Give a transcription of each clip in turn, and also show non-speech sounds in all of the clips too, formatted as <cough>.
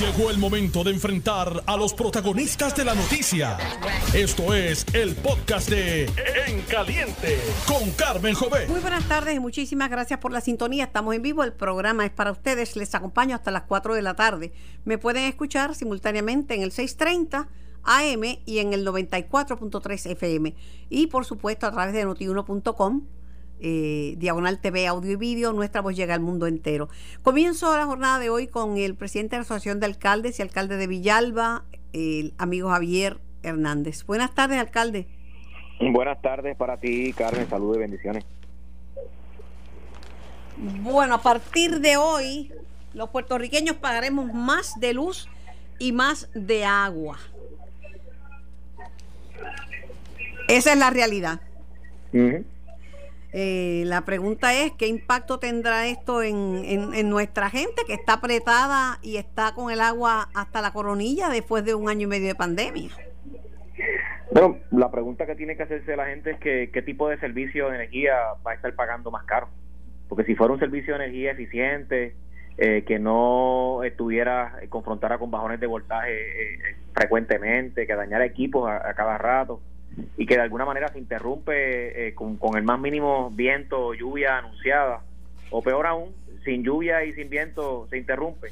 Llegó el momento de enfrentar a los protagonistas de la noticia. Esto es el podcast de En Caliente con Carmen Jové. Muy buenas tardes y muchísimas gracias por la sintonía. Estamos en vivo, el programa es para ustedes. Les acompaño hasta las 4 de la tarde. Me pueden escuchar simultáneamente en el 630 AM y en el 94.3 FM. Y por supuesto a través de notiuno.com eh, Diagonal TV, audio y vídeo, nuestra voz llega al mundo entero. Comienzo la jornada de hoy con el presidente de la Asociación de Alcaldes y alcalde de Villalba, el amigo Javier Hernández. Buenas tardes, alcalde. Buenas tardes para ti, Carmen. Saludos y bendiciones. Bueno, a partir de hoy, los puertorriqueños pagaremos más de luz y más de agua. Esa es la realidad. Eh, la pregunta es, ¿qué impacto tendrá esto en, en, nuestra gente que está apretada y está con el agua hasta la coronilla después de un año y medio de pandemia? Bueno, la pregunta que tiene que hacerse la gente es que, qué tipo de servicio de energía va a estar pagando más caro. Porque si fuera un servicio de energía eficiente, eh, que no estuviera, eh, confrontara con bajones de voltaje eh, frecuentemente, que dañara equipos a cada rato, y que de alguna manera se interrumpe eh, con, el más mínimo viento o lluvia anunciada, o peor aún, sin lluvia y sin viento se interrumpe.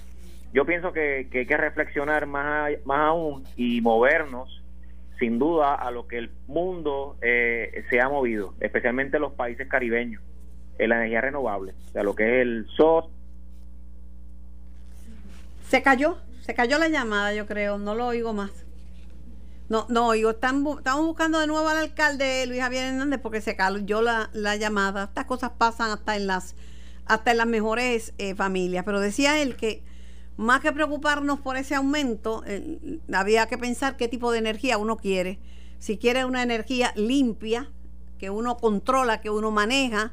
Yo pienso que, hay que reflexionar más, más aún y movernos sin duda a lo que el mundo eh, se ha movido, especialmente los países caribeños, en la energía renovable, o sea, lo que es el sol. Se cayó, se cayó la llamada, yo creo, no lo oigo más. No, no, yo están, estamos buscando de nuevo al alcalde Luis Javier Hernández porque se cayó la, la llamada. Estas cosas pasan hasta en las, hasta en las mejores eh, familias. Pero decía él que más que preocuparnos por ese aumento, eh, había que pensar qué tipo de energía uno quiere. Si quiere una energía limpia, que uno controla, que uno maneja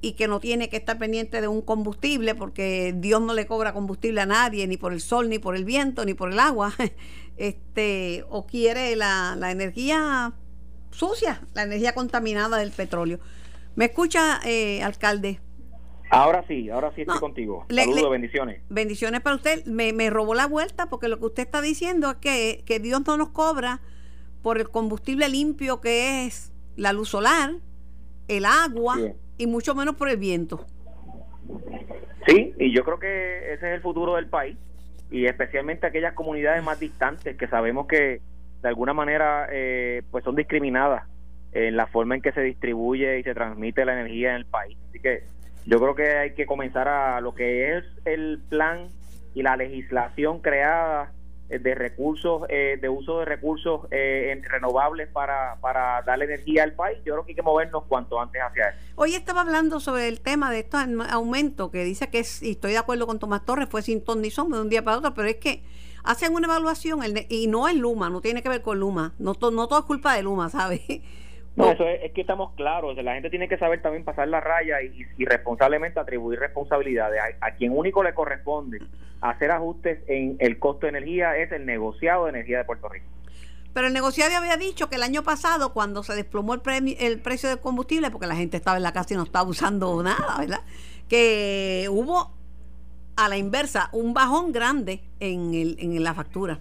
y que no tiene que estar pendiente de un combustible porque Dios no le cobra combustible a nadie, ni por el sol, ni por el viento, ni por el agua. <laughs> este, o quiere la, energía sucia, la energía contaminada del petróleo. ¿Me escucha, eh, alcalde? Ahora sí, ahora sí estoy contigo. Saludos, bendiciones. Bendiciones para usted. Me, me, robó la vuelta porque lo que usted está diciendo es que, que Dios no nos cobra por el combustible limpio que es la luz solar, el agua y mucho menos por el viento. Sí, y yo creo que ese es el futuro del país y especialmente aquellas comunidades más distantes que sabemos que de alguna manera eh, pues son discriminadas en la forma en que se distribuye y se transmite la energía en el país. Así que yo creo que hay que comenzar a lo que es el plan y la legislación creada de recursos, eh, de uso de recursos eh, renovables para, para darle energía al país, yo creo que hay que movernos cuanto antes hacia eso. Hoy estaba hablando sobre el tema de estos aumentos, que dice que es, y estoy de acuerdo con Tomás Torres, fue sin ton ni de un día para otro, pero es que hacen una evaluación y no es Luma, no tiene que ver con Luma, no, no todo es culpa de Luma, ¿sabes? No, eso es, que estamos claros, la gente tiene que saber también pasar la raya y, responsablemente atribuir responsabilidades. A, quien único le corresponde hacer ajustes en el costo de energía es el negociado de energía de Puerto Rico. Pero el negociado había dicho que el año pasado, cuando se desplomó el, el precio del combustible, porque la gente estaba en la casa y no estaba usando nada, ¿verdad? Que hubo a la inversa un bajón grande en, el, en la factura.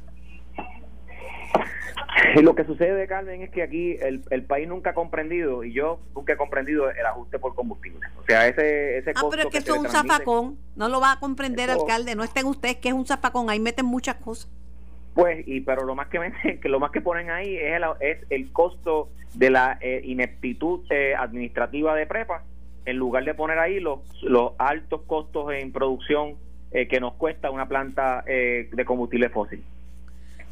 <laughs> Lo que sucede, Carmen, es que aquí el, el, país nunca ha comprendido, y yo nunca he comprendido el ajuste por combustible. O sea, ese, ese Ah, pero es que, eso es un zafacón, no lo va a comprender, alcalde, no estén ustedes que es un zafacón, ahí meten muchas cosas. Pues, y pero lo más que meten, <laughs> que lo más que ponen ahí es el, es el costo de la eh, ineptitud eh, administrativa de prepa, en lugar de poner ahí los, los altos costos en producción eh, que nos cuesta una planta de combustible fósil.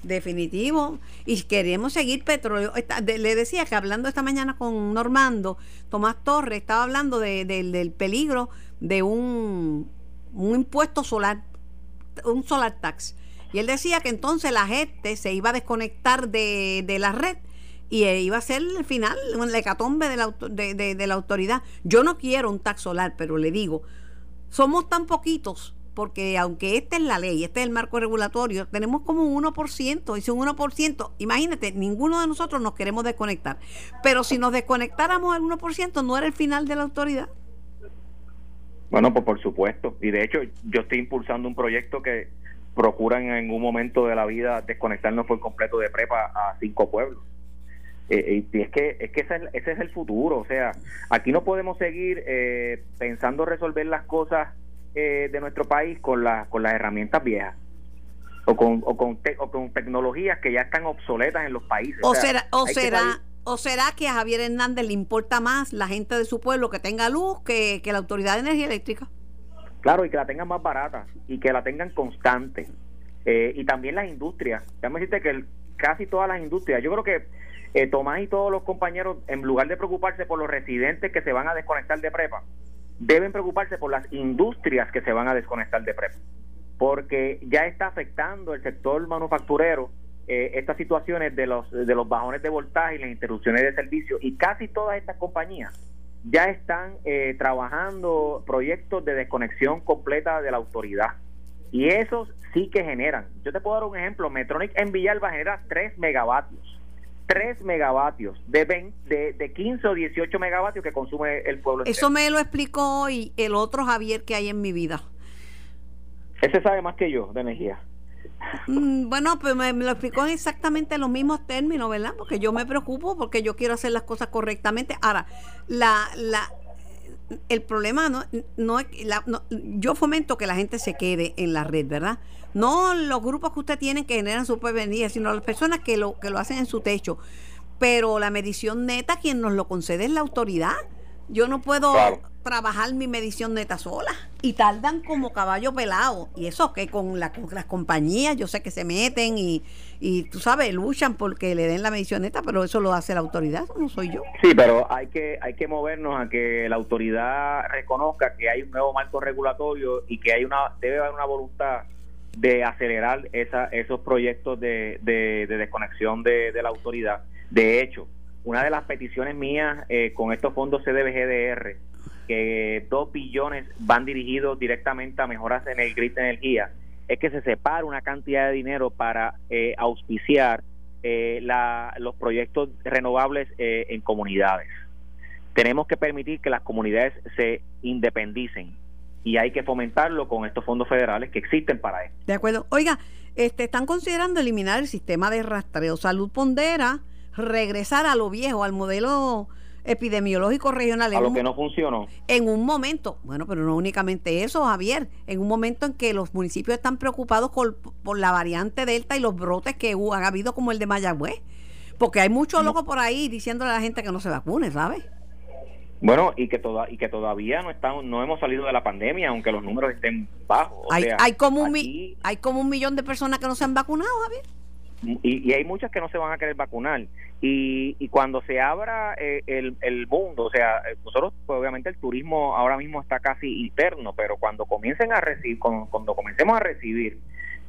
Definitivo. Y queremos seguir petróleo. le decía que hablando esta mañana con Normando, Tomás Torres estaba hablando del peligro de un, impuesto solar, un solar tax. Y él decía que entonces la gente se iba a desconectar de, de la red y eh, iba a ser el final, el hecatombe de la, de, de la autoridad. Yo no quiero un tax solar, pero le digo, somos tan poquitos porque aunque esta es la ley, este es el marco regulatorio, tenemos como un 1%, y si un 1%, imagínate, ninguno de nosotros nos queremos desconectar, pero si nos desconectáramos al 1%, ¿no era el final de la autoridad? Bueno, pues por supuesto, y de hecho yo estoy impulsando un proyecto que procuran en un momento de la vida desconectarnos por completo de prepa a cinco pueblos. Eh, y es que, es que ese, es, ese es el futuro, o sea, aquí no podemos seguir eh, pensando resolver las cosas eh, de nuestro país con, la, con las herramientas viejas o con, o con, o con tecnologías que ya están obsoletas en los países. O, será, o será, o será que a Javier Hernández le importa más la gente de su pueblo que tenga luz que, que la Autoridad de Energía Eléctrica. Claro, y que la tengan más barata y que la tengan constante. Eh, y también las industrias. Déjame decirte que casi todas las industrias, yo creo que eh, Tomás y todos los compañeros, en lugar de preocuparse por los residentes que se van a desconectar de prepa, deben preocuparse por las industrias que se van a desconectar de prepa porque ya está afectando el sector manufacturero eh, estas situaciones de los, de los bajones de voltaje y las interrupciones de servicio y casi todas estas compañías ya están eh, trabajando proyectos de desconexión completa de la autoridad y esos sí que generan. Yo te puedo dar un ejemplo, Metronic en Villalba genera 3 megavatios. 3 megavatios de, de, de 15 o 18 megavatios que consume el pueblo. Eso me lo explicó hoy el otro Javier que hay en mi vida. Ese sabe más que yo de energía. Mm, bueno, pues me, lo explicó en exactamente los mismos términos, ¿verdad? Porque yo me preocupo porque yo quiero hacer las cosas correctamente. Ahora, la, la, el problema no, no la, yo fomento que la gente se quede en la red, ¿verdad? No los grupos que usted tiene que generan su propia sino las personas que lo, que lo hacen en su techo. Pero la medición neta, quien nos lo concede es la autoridad. Yo no puedo trabajar mi medición neta sola. Y tardan como caballo pelado. Y eso que con, las compañías yo sé que se meten y, y tú sabes, luchan porque le den la medición neta, pero eso lo hace la autoridad, no soy yo. Sí, pero hay que, hay que movernos a que la autoridad reconozca que hay un nuevo marco regulatorio y que hay una debe haber una voluntad de acelerar esa, esos proyectos de, de, desconexión de, de la autoridad. De hecho, una de las peticiones mías eh, con estos fondos CDBGDR, que dos billones van dirigidos directamente a mejoras en el grid de energía, es que se separe una cantidad de dinero para eh, auspiciar eh, la, los proyectos renovables en comunidades. Tenemos que permitir que las comunidades se independicen y hay que fomentarlo con estos fondos federales que existen para eso. De acuerdo. Oiga, este, están considerando eliminar el sistema de rastreo. Salud pondera regresar a lo viejo, al modelo epidemiológico regional. A lo que no funcionó. En un momento, bueno, pero no únicamente eso, Javier, en un momento en que los municipios están preocupados por, la variante Delta y los brotes que han habido como el de Mayagüez, porque hay muchos locos por ahí diciéndole a la gente que no se vacune, ¿sabes? Bueno, y que, toda, y que todavía no estamos, no hemos salido de la pandemia, aunque los números estén bajos. hay, hay, como un, hay como un millón de personas que no se han vacunado, Javier y, hay muchas que no se van a querer vacunar. Y, y cuando se abra eh, el, el mundo, o sea, eh, nosotros, pues, obviamente el turismo ahora mismo está casi interno, pero cuando comiencen a recibir, cuando, comencemos a recibir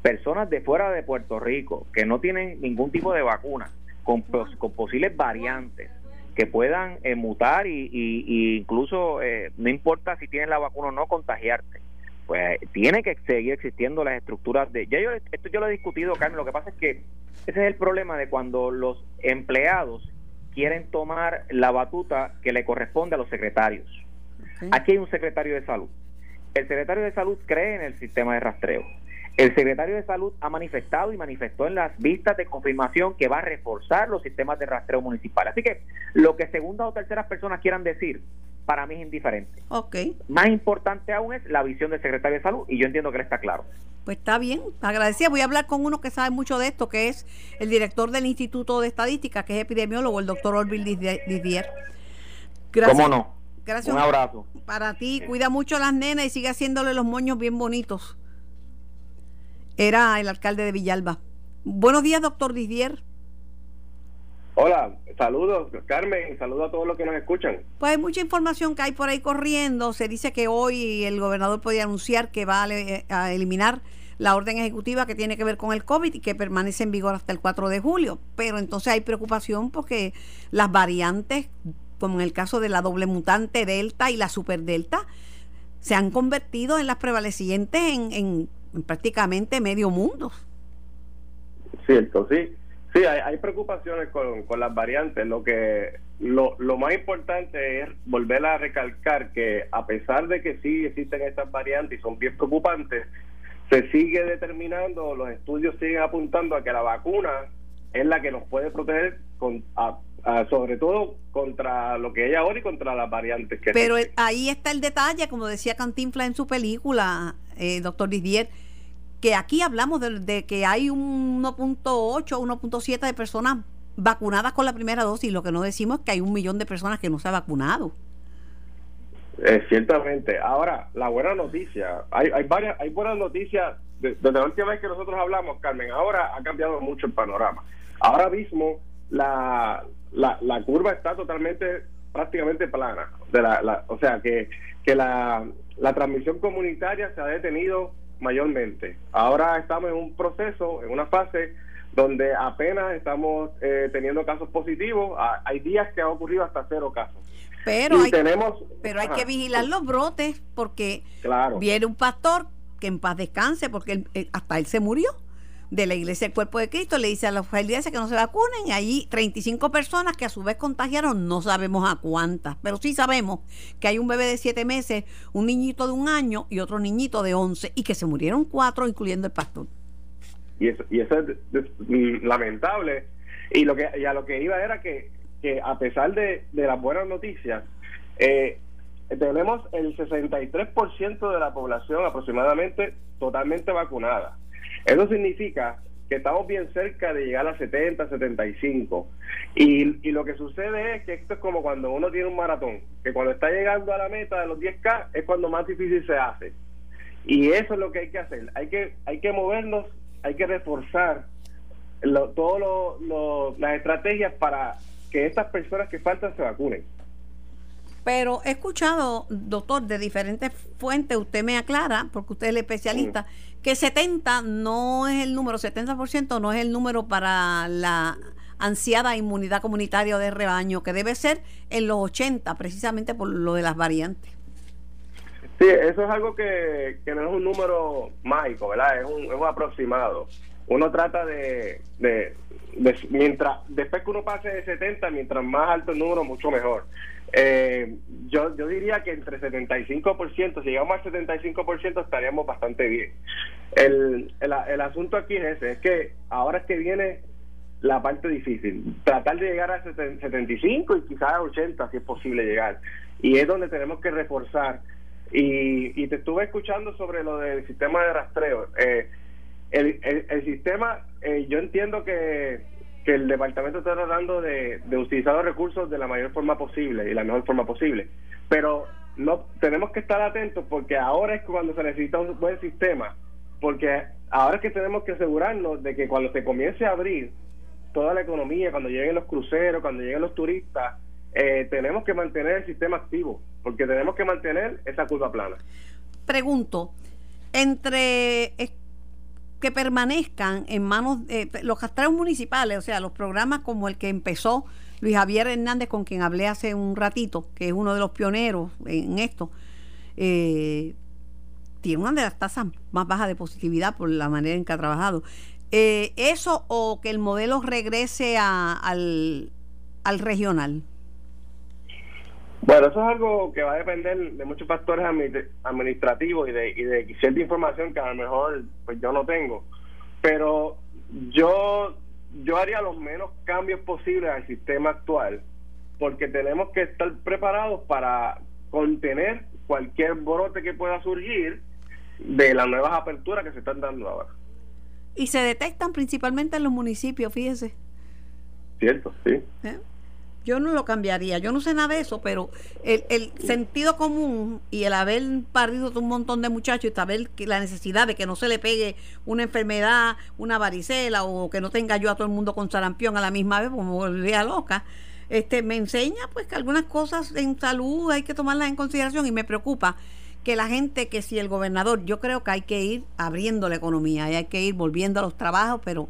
personas de fuera de Puerto Rico que no tienen ningún tipo de vacuna, con, con posibles variantes que puedan eh, mutar y, y, incluso no importa si tienes la vacuna o no contagiarte pues tiene que seguir existiendo las estructuras de ya yo esto yo lo he discutido Carmen lo que pasa es que ese es el problema de cuando los empleados quieren tomar la batuta que le corresponde a los secretarios. Aquí hay un secretario de salud. El secretario de salud cree en el sistema de rastreo. El secretario de salud ha manifestado y manifestó en las vistas de confirmación que va a reforzar los sistemas de rastreo municipal. Así que lo que segundas o terceras personas quieran decir, para mí es indiferente. Okay. Más importante aún es la visión del secretario de salud y yo entiendo que él está claro. Pues está bien, agradecida. Voy a hablar con uno que sabe mucho de esto, que es el director del Instituto de Estadística, que es epidemiólogo, el doctor Orville Didier. Gracias. ¿Cómo no? Gracias. Un abrazo. Para ti, cuida mucho a las nenas y sigue haciéndole los moños bien bonitos. Era el alcalde de Villalba. Buenos días, doctor Didier. Hola, saludos Carmen, saludos a todos los que nos escuchan. Pues hay mucha información que hay por ahí corriendo. Se dice que hoy el gobernador puede anunciar que va a, eliminar la orden ejecutiva que tiene que ver con el COVID y que permanece en vigor hasta el 4 de julio. Pero entonces hay preocupación porque las variantes, como en el caso de la doble mutante Delta y la super Delta, se han convertido en las prevalecientes en, en, en prácticamente medio mundo. Cierto, sí. Sí, hay, preocupaciones con, con, las variantes. Lo que lo, lo más importante es volver a recalcar que a pesar de que sí existen estas variantes y son bien preocupantes, se sigue determinando, los estudios siguen apuntando a que la vacuna es la que nos puede proteger con, sobre todo contra lo que hay ahora y contra las variantes que Pero ahí está el detalle, como decía Cantinfla en su película, eh, doctor Didier, que aquí hablamos de, que hay un 1.8, 1.7 de personas vacunadas con la primera dosis, lo que no decimos es que hay un millón de personas que no se han vacunado. Eh, ciertamente. Ahora, la buena noticia, hay, hay varias, hay buenas noticias. Desde la última vez que nosotros hablamos, Carmen, ahora ha cambiado mucho el panorama. Ahora mismo la, la, la curva está totalmente, prácticamente plana. De la, o sea, que, que la, la transmisión comunitaria se ha detenido mayormente. Ahora estamos en un proceso, en una fase donde apenas estamos eh, teniendo casos positivos. Ah, hay días que ha ocurrido hasta cero casos. Pero, hay, tenemos, pero hay que vigilar los brotes porque viene un pastor que en paz descanse porque hasta él se murió de la iglesia del cuerpo de Cristo, le dice a los feligreses que no se vacunen y allí 35 personas que a su vez contagiaron, no sabemos a cuántas, pero sí sabemos que hay un bebé de 7 meses, un niñito de un año y otro niñito de 11 y que se murieron cuatro, incluyendo el pastor. Y eso, y eso es, lamentable. Y, lo que, a lo que iba era que, que a pesar de, de las buenas noticias, eh, tenemos el 63% de la población aproximadamente totalmente vacunada. Eso significa que estamos bien cerca de llegar a 70, 75. Y, y lo que sucede es que esto es como cuando uno tiene un maratón, que cuando está llegando a la meta de los 10K es cuando más difícil se hace. Y eso es lo que hay que hacer. Hay que, hay que movernos, hay que reforzar todas las estrategias para que estas personas que faltan se vacunen. Pero he escuchado, doctor, de diferentes fuentes, usted me aclara, porque usted es el especialista, que 70 no es el número, 70% no es el número para la ansiada inmunidad comunitaria de rebaño, que debe ser en los 80, precisamente por lo de las variantes. Sí, eso es algo que, no es un número mágico, ¿verdad? Es un, es un aproximado. Uno trata de, de, mientras, después que uno pase de 70, mientras más alto el número, mucho mejor. Eh, yo, yo diría que entre 75%, si llegamos al 75% estaríamos bastante bien. El, el, el asunto aquí es ese, es que ahora es que viene la parte difícil, tratar de llegar a 75 y quizás a 80 si es posible llegar. Y es donde tenemos que reforzar. Y, y te estuve escuchando sobre lo del sistema de rastreo. Eh, el, el, sistema, eh, yo entiendo que que el departamento está tratando de, utilizar los recursos de la mayor forma posible y la mejor forma posible. Pero no tenemos que estar atentos porque ahora es cuando se necesita un buen sistema, porque ahora es que tenemos que asegurarnos de que cuando se comience a abrir toda la economía, cuando lleguen los cruceros, cuando lleguen los turistas, eh, tenemos que mantener el sistema activo, porque tenemos que mantener esa curva plana. Pregunto, entre que permanezcan en manos de los castreos municipales, o sea, los programas como el que empezó Luis Javier Hernández, con quien hablé hace un ratito, que es uno de los pioneros en esto, eh, tiene una de las tasas más bajas de positividad por la manera en que ha trabajado. Eh, ¿Eso o que el modelo regrese al, al regional? Bueno, eso es algo que va a depender de muchos factores administrativos y de, y de cierta información que a lo mejor pues yo no tengo. Pero yo, yo haría los menos cambios posibles al sistema actual, porque tenemos que estar preparados para contener cualquier brote que pueda surgir de las nuevas aperturas que se están dando ahora. Y se detectan principalmente en los municipios, fíjese. Cierto, sí. ¿Eh? Yo no lo cambiaría, yo no sé nada de eso, pero el, el sentido común y el haber parido un montón de muchachos y saber que la necesidad de que no se le pegue una enfermedad, una varicela o que no tenga yo a todo el mundo con sarampión a la misma vez, como volvía loca, este, me enseña pues que algunas cosas en salud hay que tomarlas en consideración y me preocupa que la gente, que si el gobernador, yo creo que hay que ir abriendo la economía y hay que ir volviendo a los trabajos, pero,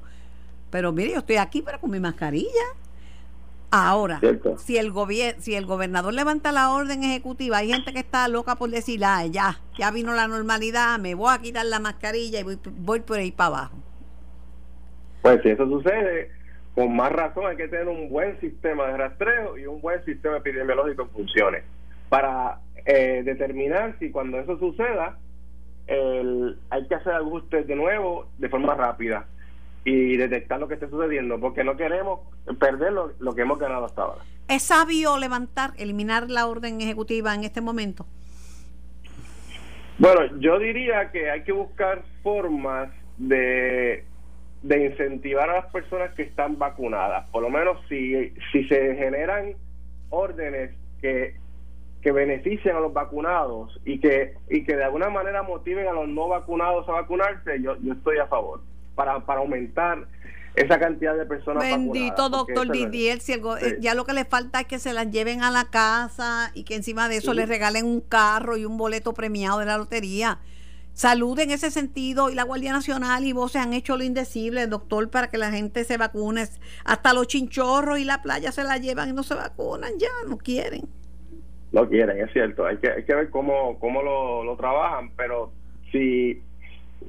pero mire, yo estoy aquí pero con mi mascarilla Ahora, si el gobierno, si el gobernador levanta la orden ejecutiva, hay gente que está loca por decir, ah, ya, ya vino la normalidad, me voy a quitar la mascarilla y voy, por ahí para abajo. Pues si eso sucede, con más razón hay que tener un buen sistema de rastreo y un buen sistema epidemiológico en funciones para eh, determinar si cuando eso suceda el, hay que hacer ajustes de nuevo de forma rápida y detectar lo que esté sucediendo, porque no queremos perder lo, lo que hemos ganado hasta ahora. ¿Es sabio levantar, eliminar la orden ejecutiva en este momento? Bueno, yo diría que hay que buscar formas de, de incentivar a las personas que están vacunadas. Por lo menos si, si se generan órdenes que, que beneficien a los vacunados y que, y que de alguna manera motiven a los no vacunados a vacunarse, yo, yo estoy a favor para, para aumentar esa cantidad de personas Bendito doctor Didier, si eh, ya lo que le falta es que se las lleven a la casa y que encima de eso les regalen un carro y un boleto premiado de la lotería. Salud en ese sentido y la Guardia Nacional y vos se han hecho lo indecible, doctor, para que la gente se vacune. Hasta los chinchorros y la playa se la llevan y no se vacunan, ya no quieren. No quieren, es cierto. Hay que, hay que ver cómo, cómo lo, lo trabajan, pero si,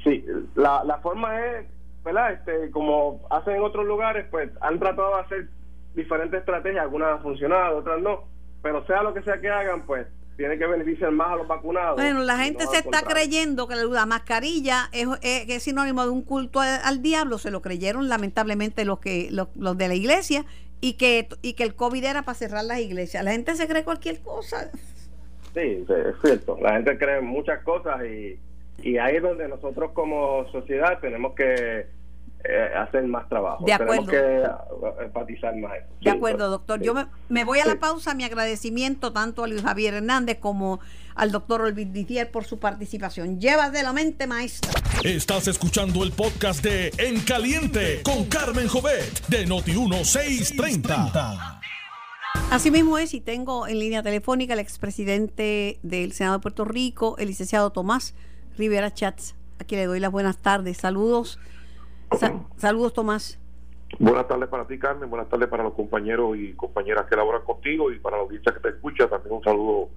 si la, la forma es ¿verdad? Este, como hacen en otros lugares, pues han tratado de hacer diferentes estrategias, algunas han funcionado, otras no, pero sea lo que sea que hagan, pues tiene que beneficiar más a los vacunados. Bueno, la gente se está creyendo que la mascarilla es, es, sinónimo de un culto al, diablo, se lo creyeron lamentablemente los que los, los, de la iglesia y que y que el COVID era para cerrar las iglesias. La gente se cree cualquier cosa. Sí, es cierto. La gente cree muchas cosas y, y ahí es donde nosotros como sociedad tenemos que eh, hacer más trabajo. De acuerdo. Tenemos que eh, enfatizar más eso. De acuerdo, doctor. Yo me, voy a la pausa. Mi agradecimiento tanto a Luis Javier Hernández como al doctor Olvid Didier por su participación. Llevas de la mente, maestra. Estás escuchando el podcast de En Caliente con Carmen Jovet de Noti1630. Así mismo es, y tengo en línea telefónica al expresidente del Senado de Puerto Rico, el licenciado Tomás Rivera Chats, a quien le doy las buenas tardes. Saludos saludos, Tomás. Buenas tardes para ti, Carmen. Buenas tardes para los compañeros y compañeras que laboran contigo y para la audiencia que te escucha. También un saludo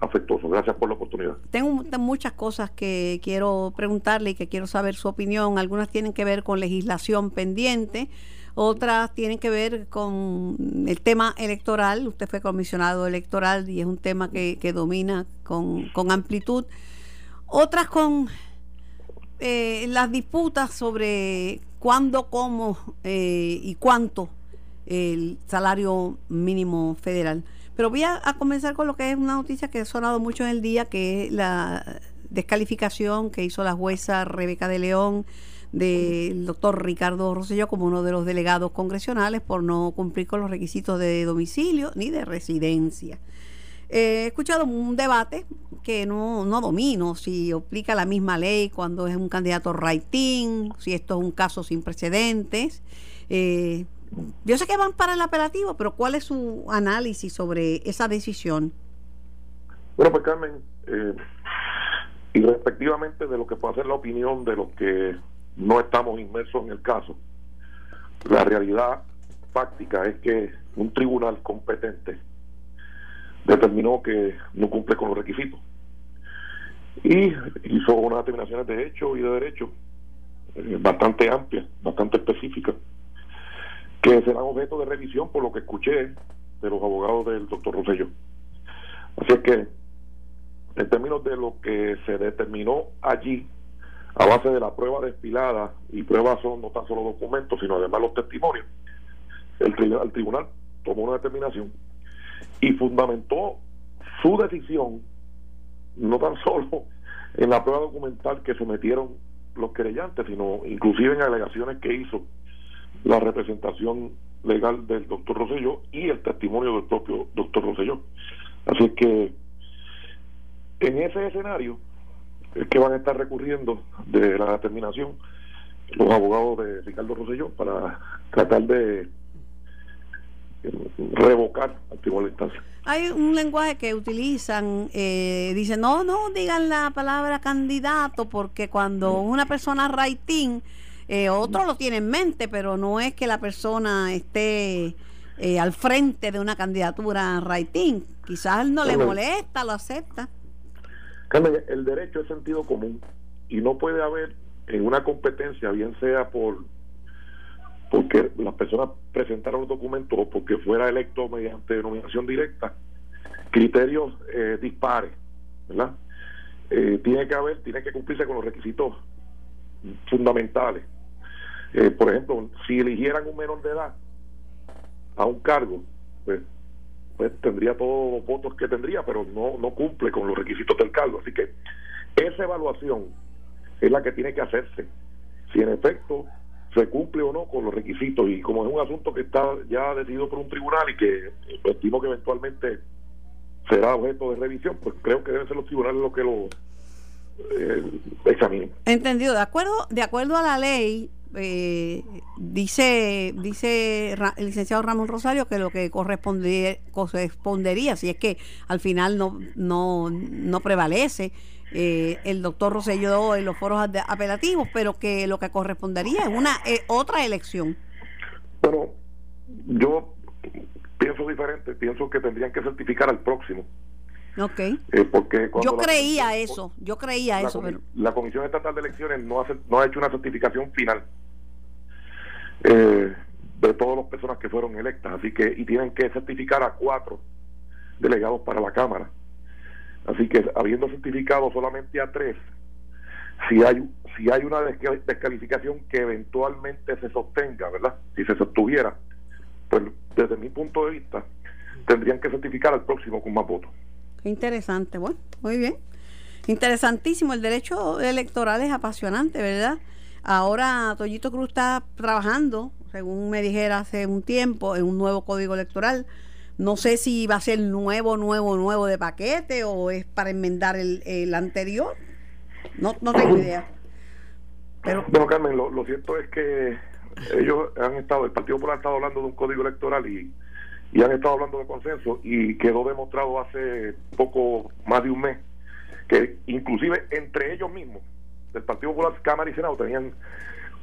afectuoso. Gracias por la oportunidad. Tengo muchas cosas que quiero preguntarle y que quiero saber su opinión. Algunas tienen que ver con legislación pendiente, otras tienen que ver con el tema electoral. Usted fue comisionado electoral y es un tema que, que domina con, con amplitud. Otras con eh, las disputas sobre cuándo, cómo eh, y cuánto el salario mínimo federal. Pero voy a, comenzar con lo que es una noticia que ha sonado mucho en el día, que es la descalificación que hizo la jueza Rebeca de León del doctor Ricardo Rosselló como uno de los delegados congresionales por no cumplir con los requisitos de domicilio ni de residencia. He escuchado un debate que no, no domino si aplica la misma ley cuando es un candidato rating, si esto es un caso sin precedentes. Eh, yo sé que van para el apelativo, pero ¿cuál es su análisis sobre esa decisión? Bueno, pues Carmen, eh, y respectivamente de lo que puede ser la opinión de los que no estamos inmersos en el caso, la realidad fáctica es que un tribunal competente determinó que no cumple con los requisitos y hizo unas determinaciones de hecho y de derecho eh, bastante amplias, bastante específicas, que serán objeto de revisión por lo que escuché de los abogados del doctor Rosselló. Así es que, en términos de lo que se determinó allí, a base de la prueba despilada, y pruebas son no tan solo documentos, sino además los testimonios, el, el tribunal tomó una determinación y fundamentó su decisión no tan <laughs> solo en la prueba documental que sometieron los querellantes, sino inclusive en alegaciones que hizo la representación legal del doctor Rosselló y el testimonio del propio doctor Rosselló. Así que en ese escenario es que van a estar recurriendo de la determinación los abogados de Ricardo Rosselló para tratar de revocar al tribunal de instancia. Hay un lenguaje que utilizan, eh, dicen, no, no digan la palabra candidato, porque cuando una persona rating, eh, otro lo tiene en mente, pero no es que la persona esté eh, al frente de una candidatura rating. Quizás no le molesta, lo acepta. Carmen, el derecho es sentido común y no puede haber en una competencia, bien sea por porque las personas presentaron los documentos o porque fuera electo mediante nominación directa, criterios eh, dispares, ¿verdad? eh, tiene que haber, tiene que cumplirse con los requisitos fundamentales. Eh, por ejemplo, si eligieran un menor de edad a un cargo, pues, pues tendría todos los votos que tendría, pero no, no cumple con los requisitos del cargo. Así que esa evaluación es la que tiene que hacerse. Si en efecto se cumple o no con los requisitos. Y como es un asunto que está ya decidido por un tribunal y que pues, estimo que eventualmente será objeto de revisión, pues creo que deben ser los tribunales los que lo eh, examinen. Entendido. De acuerdo, de acuerdo a la ley, eh, dice dice el licenciado Ramón Rosario que lo que correspondería, correspondería si es que al final no no, no prevalece eh, el doctor Rosselló en los foros apelativos, pero que lo que correspondería es una eh, otra elección. Bueno, yo pienso diferente, pienso que tendrían que certificar al próximo. Ok. Eh, porque yo creía eso, yo creía eso. pero... La Comisión Estatal de Elecciones no, hace, no ha hecho una certificación final de todas las personas que fueron electas, así que y tienen que certificar a cuatro delegados para la Cámara. Así que habiendo certificado solamente a tres, si hay si hay una descalificación que eventualmente se sostenga, ¿verdad? Si se sostuviera, pues desde mi punto de vista tendrían que certificar al próximo con más votos. Interesante, bueno, muy bien. Interesantísimo, el derecho electoral es apasionante, ¿verdad? Ahora Toyito Cruz está trabajando, según me dijera hace un tiempo, en un nuevo código electoral no sé si va a ser nuevo, nuevo, nuevo de paquete o es para enmendar el, el anterior. No, no tengo idea. Pero... Bueno, Carmen, lo, cierto es que ellos han estado, el Partido Popular ha estado hablando de un código electoral y, y han estado hablando de consenso y quedó demostrado hace poco más de un mes que inclusive entre ellos mismos, del Partido Popular, Cámara y Senado, tenían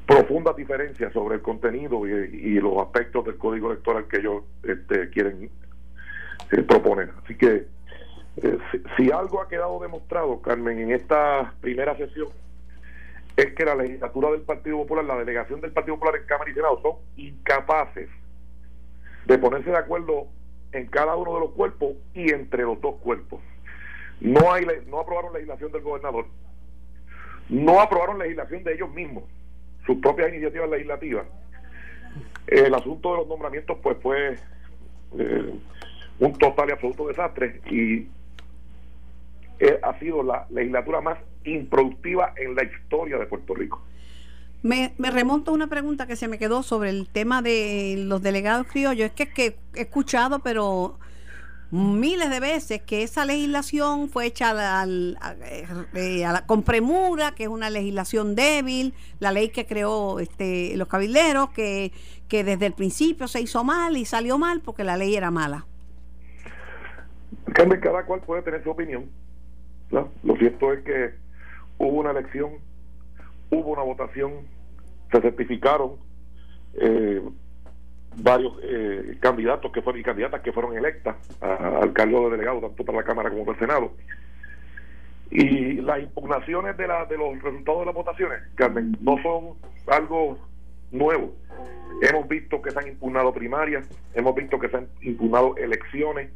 profundas diferencias sobre el contenido y, los aspectos del código electoral que ellos este, quieren eh, proponer. Así que eh, si, algo ha quedado demostrado, Carmen, en esta primera sesión, es que la legislatura del Partido Popular, la delegación del Partido Popular en Cámara y Senado son incapaces de ponerse de acuerdo en cada uno de los cuerpos y entre los dos cuerpos. No hay no aprobaron legislación del gobernador, no aprobaron legislación de ellos mismos sus propias iniciativas legislativas. El asunto de los nombramientos pues fue eh, un total y absoluto desastre y eh, ha sido la legislatura más improductiva en la historia de Puerto Rico. Me, me, remonto a una pregunta que se me quedó sobre el tema de los delegados criollos. Es que, que he escuchado, pero miles de veces que esa legislación fue hecha eh, con premura, que es una legislación débil, la ley que creó este, los cabilderos, que, que desde el principio se hizo mal y salió mal porque la ley era mala. Cada cual puede tener su opinión. Lo cierto es que hubo una elección, hubo una votación, se certificaron eh, varios eh, candidatos que fueron y candidatas que fueron electas al cargo de delegado tanto para la Cámara como para el Senado. Y las impugnaciones de, la, de los resultados de las votaciones Carmen no son algo nuevo. Hemos visto que se han impugnado primarias hemos visto que se han impugnado elecciones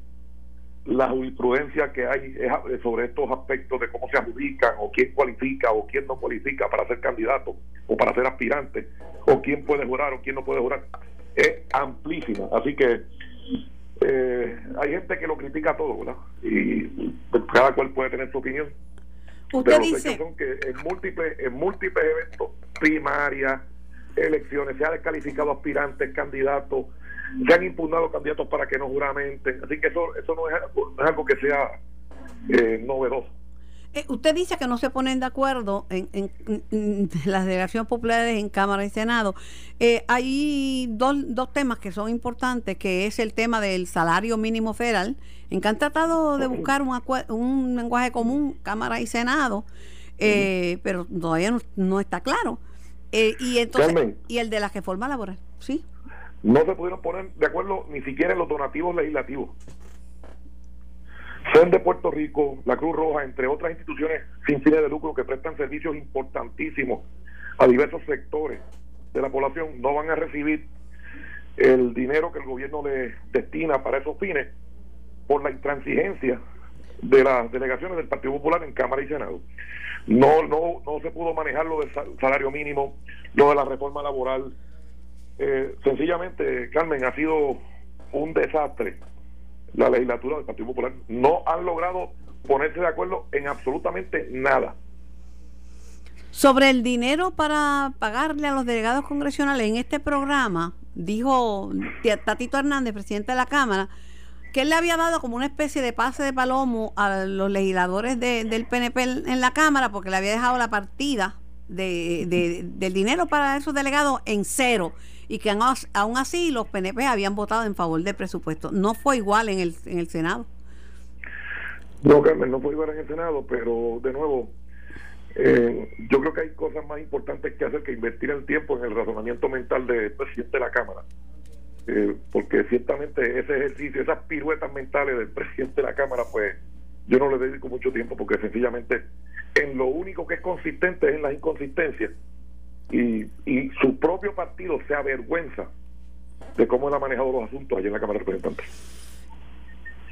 la jurisprudencia que hay sobre estos aspectos de cómo se adjudican o quién cualifica o quién no cualifica para ser candidato o para ser aspirante o quién puede jurar o quién no puede jurar es amplísima. Así que eh, hay gente que lo critica todo, ¿verdad? Y pues, cada cual puede tener su opinión. Usted dice. Son que en múltiples, en múltiples eventos, primarias, elecciones, se ha descalificado aspirantes, candidatos, se han impugnado candidatos para que no juramenten. Así que eso, eso no, es, no es algo que sea eh, novedoso. Eh, usted dice que no se ponen de acuerdo en, las delegaciones populares en Cámara y Senado. Eh, hay dos, dos temas que son importantes, que es el tema del salario mínimo federal, en que han tratado de buscar un, un lenguaje común, Cámara y Senado, eh, pero todavía no, está claro. Y entonces y el de la reforma laboral, ¿sí? No se pudieron poner de acuerdo ni siquiera en los donativos legislativos. Son de Puerto Rico, la Cruz Roja, entre otras instituciones sin fines de lucro que prestan servicios importantísimos a diversos sectores de la población, no van a recibir el dinero que el gobierno les destina para esos fines por la intransigencia de las delegaciones del Partido Popular en Cámara y Senado. No, no, no se pudo manejar lo del salario mínimo, lo de la reforma laboral. Eh, sencillamente, Carmen, ha sido un desastre la legislatura del Partido Popular. No han logrado ponerse de acuerdo en absolutamente nada. Sobre el dinero para pagarle a los delegados congresionales en este programa, dijo Tatito Hernández, presidente de la Cámara, que él le había dado como una especie de pase de palomo a los legisladores del PNP en la Cámara porque le había dejado la partida de, del dinero para esos delegados en cero y que aún así los PNP habían votado en favor del presupuesto. No fue igual en el, en el Senado. No, Carmen, no fue igual en el Senado, pero de nuevo, eh, yo creo que hay cosas más importantes que hacer que invertir el tiempo en el razonamiento mental del presidente de la Cámara. Eh, porque ciertamente ese ejercicio, esas piruetas mentales del <laughs> presidente de la Cámara, pues yo no le dedico mucho tiempo porque sencillamente en lo único que es consistente es en las inconsistencias y, y su propio partido se avergüenza de cómo él ha manejado los asuntos allí en la Cámara de Representantes.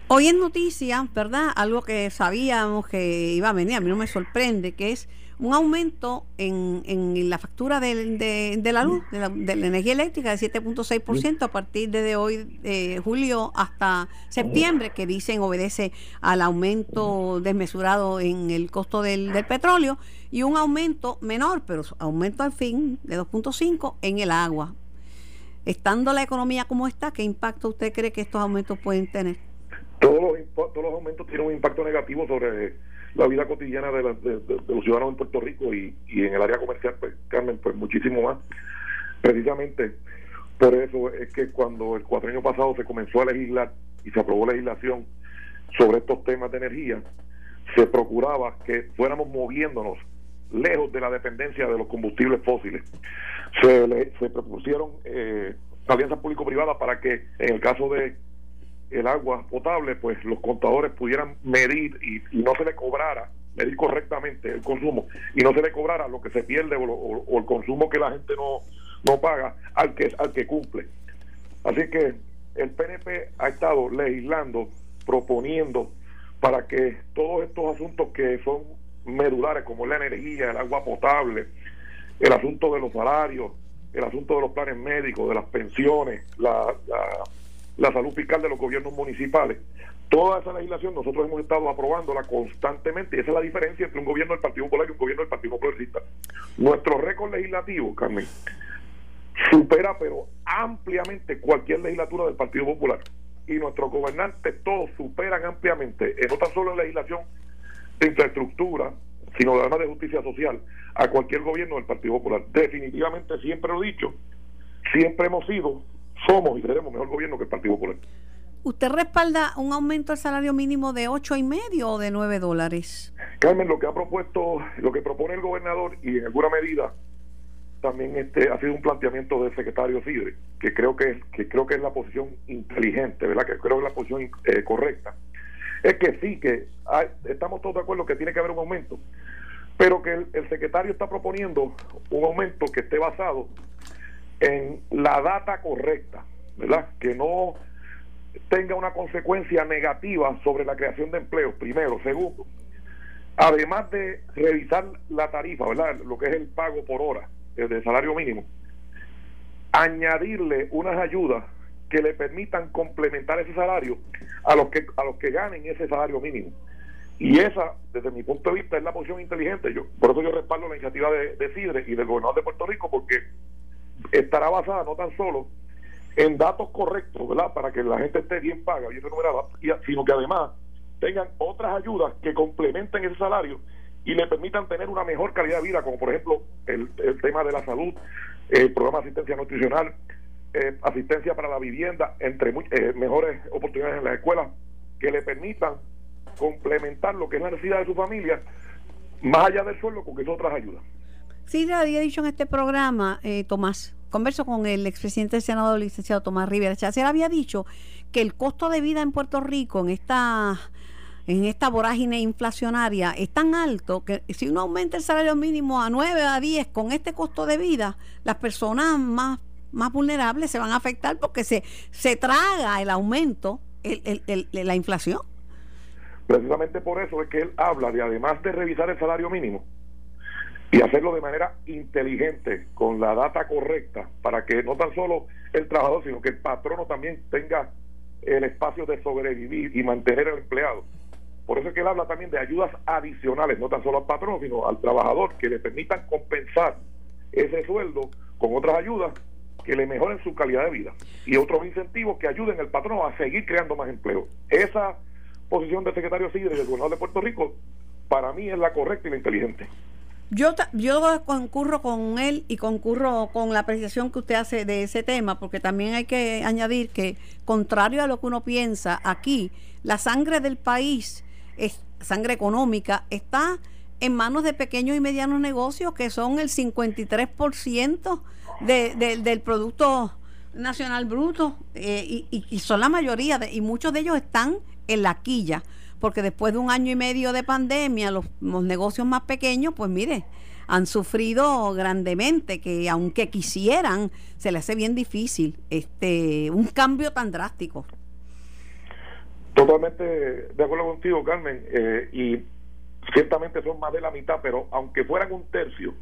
Hoy en noticias, ¿verdad? Algo que sabíamos que iba a venir, a mí no me sorprende, que es un aumento en, en la factura de, de, la luz, de la, de la, energía eléctrica de 7.6% a partir de hoy, de julio hasta septiembre, que dicen obedece al aumento desmesurado en el costo del, del petróleo y un aumento menor, pero aumento al fin de 2.5 en el agua. Estando la economía como está, ¿qué impacto usted cree que estos aumentos pueden tener? Todos los, todos los aumentos tienen un impacto negativo sobre la vida cotidiana de, los ciudadanos en Puerto Rico y, en el área comercial, pues Carmen, pues muchísimo más. Precisamente por eso es que cuando el cuatro años pasado se comenzó a legislar y se aprobó legislación sobre estos temas de energía, se procuraba que fuéramos moviéndonos lejos de la dependencia de los combustibles fósiles. Se, se propusieron eh, alianzas público-privadas para que en el caso de el agua potable, pues los contadores pudieran medir y, no se le cobrara, medir correctamente el consumo y no se le cobrara lo que se pierde o, el consumo que la gente no, no paga al que, al que cumple. Así que el PNP ha estado legislando, proponiendo para que todos estos asuntos que son medulares, como la energía, el agua potable, el asunto de los salarios, el asunto de los planes médicos, de las pensiones, la la salud fiscal de los gobiernos municipales. Toda esa legislación nosotros hemos estado aprobándola constantemente y esa es la diferencia entre un gobierno del Partido Popular y un gobierno del Partido Progresista. Nuestro récord legislativo, Carmen, supera pero ampliamente cualquier legislatura del Partido Popular y nuestros gobernantes todos superan ampliamente, no tan solo en legislación de infraestructura, sino además de justicia social, a cualquier gobierno del Partido Popular. Definitivamente, siempre lo he dicho, siempre hemos sido somos y seremos mejor gobierno que el Partido Popular. ¿Usted respalda un aumento del salario mínimo de ocho y medio o de nueve dólares? Carmen, lo que ha propuesto, lo que propone el gobernador y en alguna medida también este ha sido un planteamiento del secretario Sidre, que creo que, que creo que es la posición inteligente, ¿verdad? Que creo que es la posición eh, correcta. Es que sí, que estamos todos de acuerdo que tiene que haber un aumento, pero que el secretario está proponiendo un aumento que esté basado en la data correcta, ¿verdad? Que no tenga una consecuencia negativa sobre la creación de empleo, primero. Segundo, además de revisar la tarifa, ¿verdad? Lo que es el pago por hora el de salario mínimo, añadirle unas ayudas que le permitan complementar ese salario a los que a los que ganen ese salario mínimo. Y esa, desde mi punto de vista, es la posición inteligente. Yo, por eso yo respaldo la iniciativa de, de Sidre y del gobernador de Puerto Rico, porque estará basada no tan solo en datos correctos, ¿verdad? Para que la gente esté bien paga, bien remunerada, sino que además tengan otras ayudas que complementen ese salario y le permitan tener una mejor calidad de vida, como por ejemplo el, tema de la salud, el programa de asistencia nutricional, eh, asistencia para la vivienda, entre eh, mejores oportunidades en las escuelas, que le permitan complementar lo que es la necesidad de su familia, más allá del sueldo, con esas otras ayudas. Sí, le había dicho en este programa, eh, Tomás, converso con el expresidente del Senado, el licenciado Tomás Rivera se había dicho que el costo de vida en Puerto Rico, en esta en esta vorágine inflacionaria es tan alto que si uno aumenta el salario mínimo a 9 a 10 con este costo de vida, las personas más, más vulnerables se van a afectar porque se, se traga el aumento, el, el, la inflación. Precisamente por eso es que él habla de, además de revisar el salario mínimo, y hacerlo de manera inteligente, con la data correcta, para que no tan solo el trabajador, sino que el patrono también tenga el espacio de sobrevivir y mantener al empleado. Por eso es que él habla también de ayudas adicionales, no tan solo al patrono, sino al trabajador, que le permitan compensar ese sueldo con otras ayudas que le mejoren su calidad de vida y otros incentivos que ayuden al patrono a seguir creando más empleo. Esa posición del secretario Sidre y del gobernador de Puerto Rico, para mí es la correcta y la inteligente. Yo, yo concurro con él y concurro con la apreciación que usted hace de ese tema, porque también hay que añadir que, contrario a lo que uno piensa, aquí la sangre del país, es, sangre económica, está en manos de pequeños y medianos negocios que son el 53% de, de, del Producto Nacional Bruto eh, y, y, son la mayoría, de, y muchos de ellos están en la quilla porque después de un año y medio de pandemia, los, negocios más pequeños, pues mire, han sufrido grandemente, que aunque quisieran, se les hace bien difícil este un cambio tan drástico. Totalmente de acuerdo contigo, Carmen, eh, y ciertamente son más de la mitad, pero aunque fueran un tercio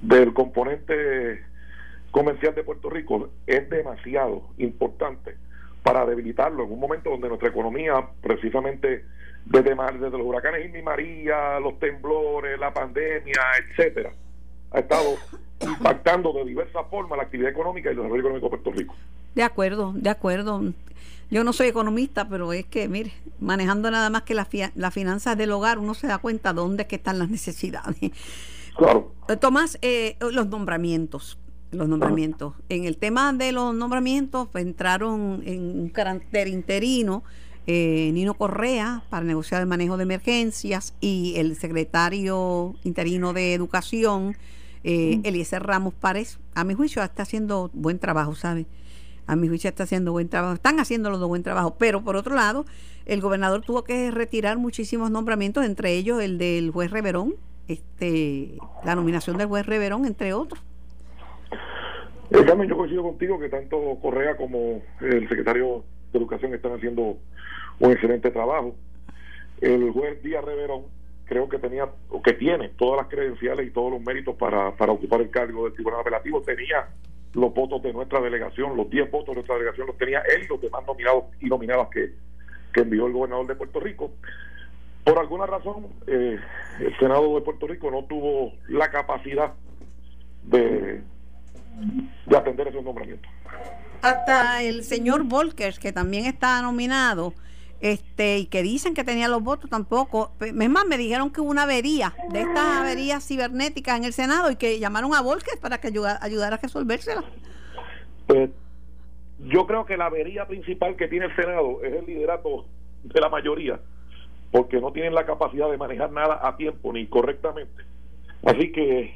del componente comercial de Puerto Rico, es demasiado importante para debilitarlo en un momento donde nuestra economía, precisamente desde, desde los huracanes Indy María, los temblores, la pandemia, etcétera, ha estado impactando de diversas formas la actividad económica y el desarrollo económico de Puerto Rico. De acuerdo, de acuerdo. Yo no soy economista, pero es que, mire, manejando nada más que las la finanzas del hogar, uno se da cuenta dónde que están las necesidades. Claro. Tomás, eh, los nombramientos los nombramientos. En el tema de los nombramientos pues, entraron en un carácter interino eh, Nino Correa para negociar el manejo de emergencias y el secretario interino de Educación, eh, Eliezer Ramos Párez. A mi juicio está haciendo buen trabajo, ¿sabe? A mi juicio está haciendo buen trabajo. Están haciendo los dos buen trabajo. Pero por otro lado, el gobernador tuvo que retirar muchísimos nombramientos, entre ellos el del juez Reverón, este, la nominación del juez Reverón, entre otros. Eh, yo coincido contigo que tanto Correa como el secretario de Educación están haciendo un excelente trabajo. El juez Díaz Reverón creo que tenía o que tiene todas las credenciales y todos los méritos para, para ocupar el cargo del Tribunal Apelativo. Tenía los votos de nuestra delegación, los 10 votos de nuestra delegación los tenía él y los demás nominados y nominadas que, que envió el gobernador de Puerto Rico. Por alguna razón, eh, el Senado de Puerto Rico no tuvo la capacidad de de atender esos nombramientos. Hasta el señor Volkers, que también está nominado, este y que dicen que tenía los votos tampoco. Es más, me dijeron que hubo una avería de estas averías cibernéticas en el Senado y que llamaron a Volkers para que ayudara, ayudara a resolvérsela. Pues yo creo que la avería principal que tiene el Senado es el liderato de la mayoría, porque no tienen la capacidad de manejar nada a tiempo ni correctamente. Así que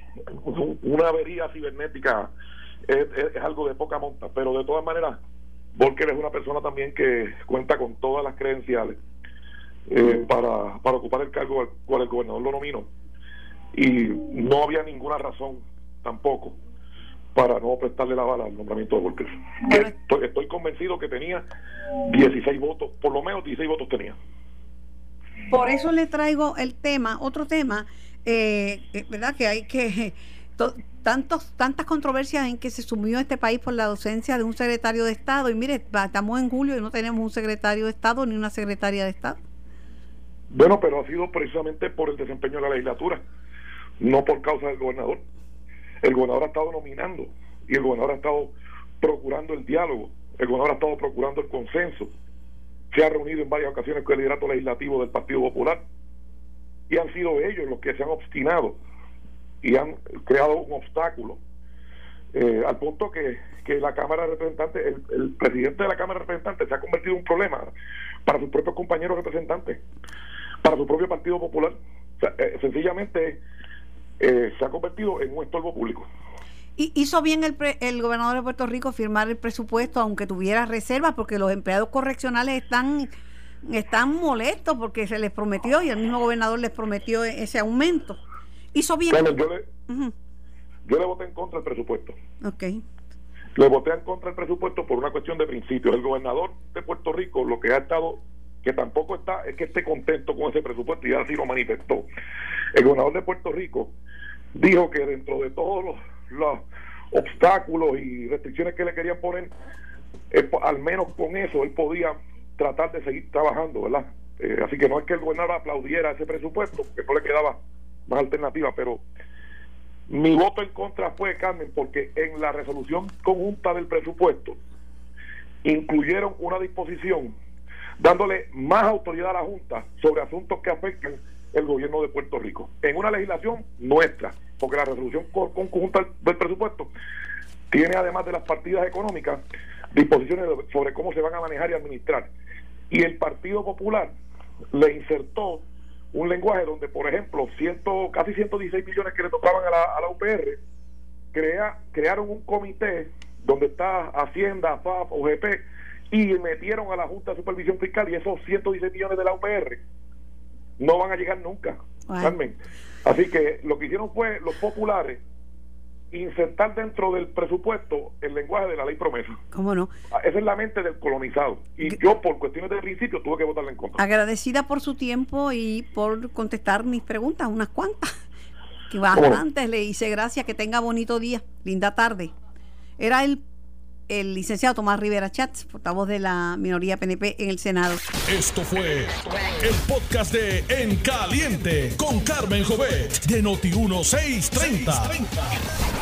una avería cibernética es, algo de poca monta, pero de todas maneras, Volker es una persona también que cuenta con todas las credenciales eh, para, para ocupar el cargo al cual el gobernador lo nominó. Y no había ninguna razón tampoco para no prestarle la bala al nombramiento de Volker. Estoy, estoy convencido que tenía 16 votos, por lo menos 16 votos tenía. Por eso le traigo el tema, otro tema, eh, eh ¿verdad? Que hay que <laughs> tantos, tantas controversias en que se sumió este país por la docencia de un secretario de Estado. Y mire, estamos en julio y no tenemos un secretario de Estado ni una secretaria de Estado. Bueno, pero ha sido precisamente por el desempeño de la legislatura, no por causa del gobernador. El gobernador ha estado nominando y el gobernador ha estado procurando el diálogo, el gobernador ha estado procurando el consenso. Se ha reunido en varias ocasiones con el liderato legislativo del Partido Popular y han sido ellos los que se han obstinado y han creado un obstáculo eh, al punto que, que, la Cámara de Representantes, el, presidente de la Cámara de Representantes se ha convertido en un problema para sus propios compañeros representantes, para su propio Partido Popular. Eh, sencillamente eh, se ha convertido en un estorbo público. Y hizo bien el, el gobernador de Puerto Rico firmar el presupuesto, aunque tuviera reservas, porque los empleados correccionales están están molestos porque se les prometió y el mismo gobernador les prometió ese aumento. Hizo bien. yo, le, yo le voté en contra del presupuesto. Ok. Le voté en contra del presupuesto por una cuestión de principios. El gobernador de Puerto Rico lo que ha estado que tampoco está es que esté contento con ese presupuesto y así lo manifestó. El gobernador de Puerto Rico dijo que dentro de todos los, los obstáculos y restricciones que le querían poner, eh, al menos con eso él podía tratar de seguir trabajando, ¿verdad? Eh, así que no es que el gobernador aplaudiera ese presupuesto, que no le quedaba más alternativa, pero mi voto en contra fue, Carmen, porque en la resolución conjunta del presupuesto incluyeron una disposición dándole más autoridad a la Junta sobre asuntos que afectan el gobierno de Puerto Rico. En una legislación nuestra, porque la resolución conjunta del presupuesto tiene además de las partidas económicas disposiciones sobre cómo se van a manejar y administrar. Y el Partido Popular le insertó un lenguaje donde, por ejemplo, ciento, casi 116 millones que le tocaban a la, a la UPR, crea, crearon un comité donde está Hacienda, FAF, OGP, y metieron a la Junta de Supervisión Fiscal y esos 116 millones de la UPR no van a llegar nunca, Carmen. Así que lo que hicieron fue los populares insertar dentro del presupuesto el lenguaje de la ley promesa. ¿Cómo no? Ah, esa es la mente del colonizado. Y yo, por cuestiones de principio, tuve que votarle en contra. Agradecida por su tiempo y por contestar mis preguntas, unas cuantas. <laughs> Que bastantes le hice gracias. Que tenga bonito día. Linda tarde. Era el el licenciado Tomás Rivera Chats, portavoz de la minoría PNP en el Senado. Esto fue el podcast de En Caliente con Carmen Jovet de Noti1630.